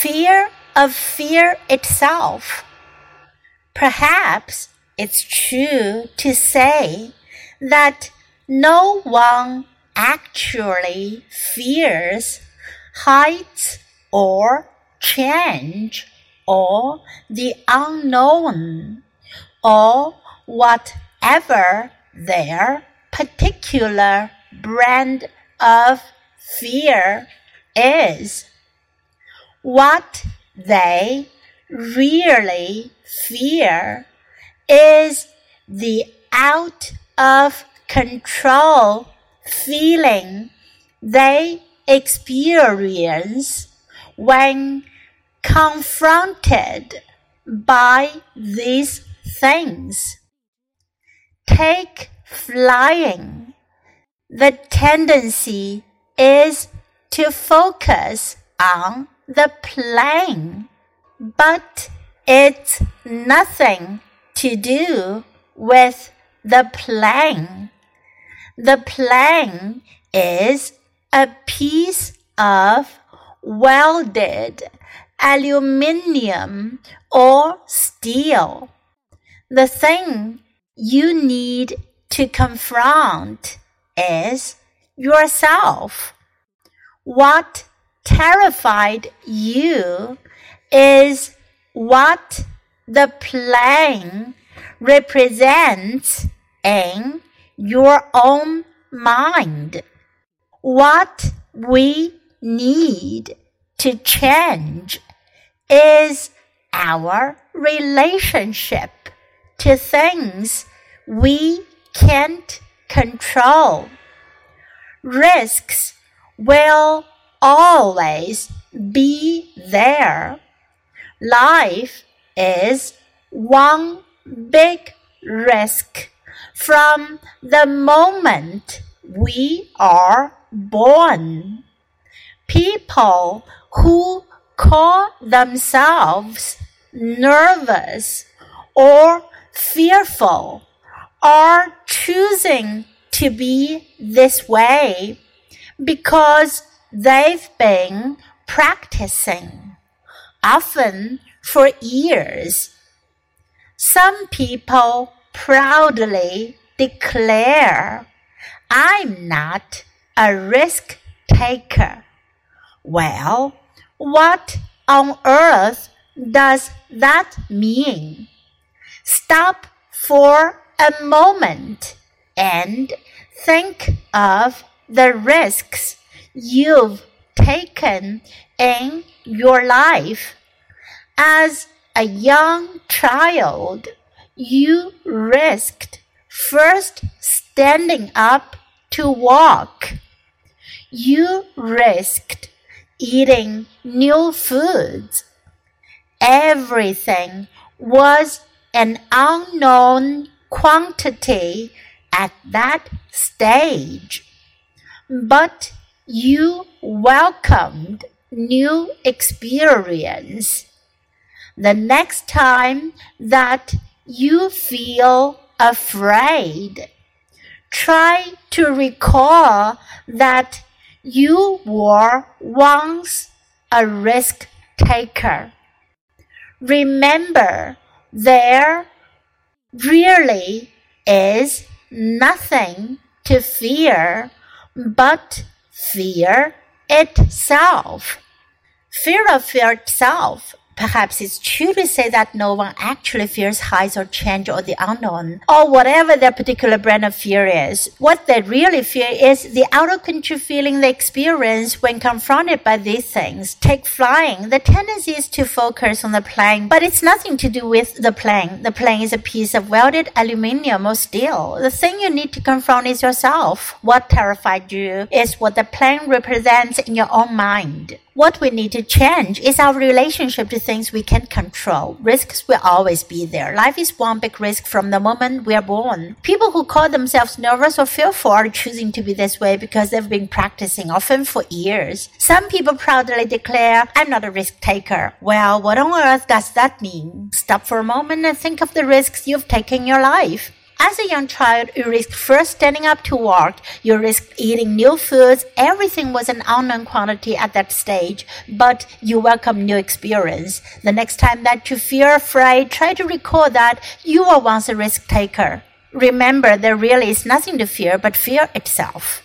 fear of fear itself. Perhaps it's true to say that no one actually fears heights or change or the unknown or whatever their particular brand of fear is. What they really fear is the out of control feeling they experience when confronted by these things. Take flying. The tendency is to focus on the plane, but it's nothing to do with the plane. The plane is a piece of welded aluminium or steel. The thing you need to confront is yourself. What terrified you is what the plane represents in your own mind. What we need to change is our relationship to things we can't control. Risks will always be there. Life is one big risk from the moment we are born. People who call themselves nervous or fearful are choosing to be this way because they've been practicing, often for years. Some people proudly declare, I'm not a risk taker. Well, what on earth does that mean? Stop for a moment and think of the risks you've taken in your life. As a young child, you risked first standing up to walk. You risked eating new foods. Everything was an unknown quantity at that stage. But you welcomed new experience. The next time that you feel afraid, try to recall that you were once a risk taker. Remember, there really is nothing to fear but fear itself. Fear of fear itself Perhaps it's true to say that no one actually fears heights or change or the unknown, or whatever their particular brand of fear is. What they really fear is the out of control feeling they experience when confronted by these things. Take flying. The tendency is to focus on the plane, but it's nothing to do with the plane. The plane is a piece of welded aluminium or steel. The thing you need to confront is yourself. What terrified you is what the plane represents in your own mind. What we need to change is our relationship to things we can't control. Risks will always be there. Life is one big risk from the moment we are born. People who call themselves nervous or fearful are choosing to be this way because they've been practicing often for years. Some people proudly declare, I'm not a risk taker. Well, what on earth does that mean? Stop for a moment and think of the risks you've taken in your life. As a young child, you risked first standing up to walk. You risked eating new foods. Everything was an unknown quantity at that stage, but you welcome new experience. The next time that you feel afraid, try to recall that you were once a risk taker. Remember, there really is nothing to fear but fear itself.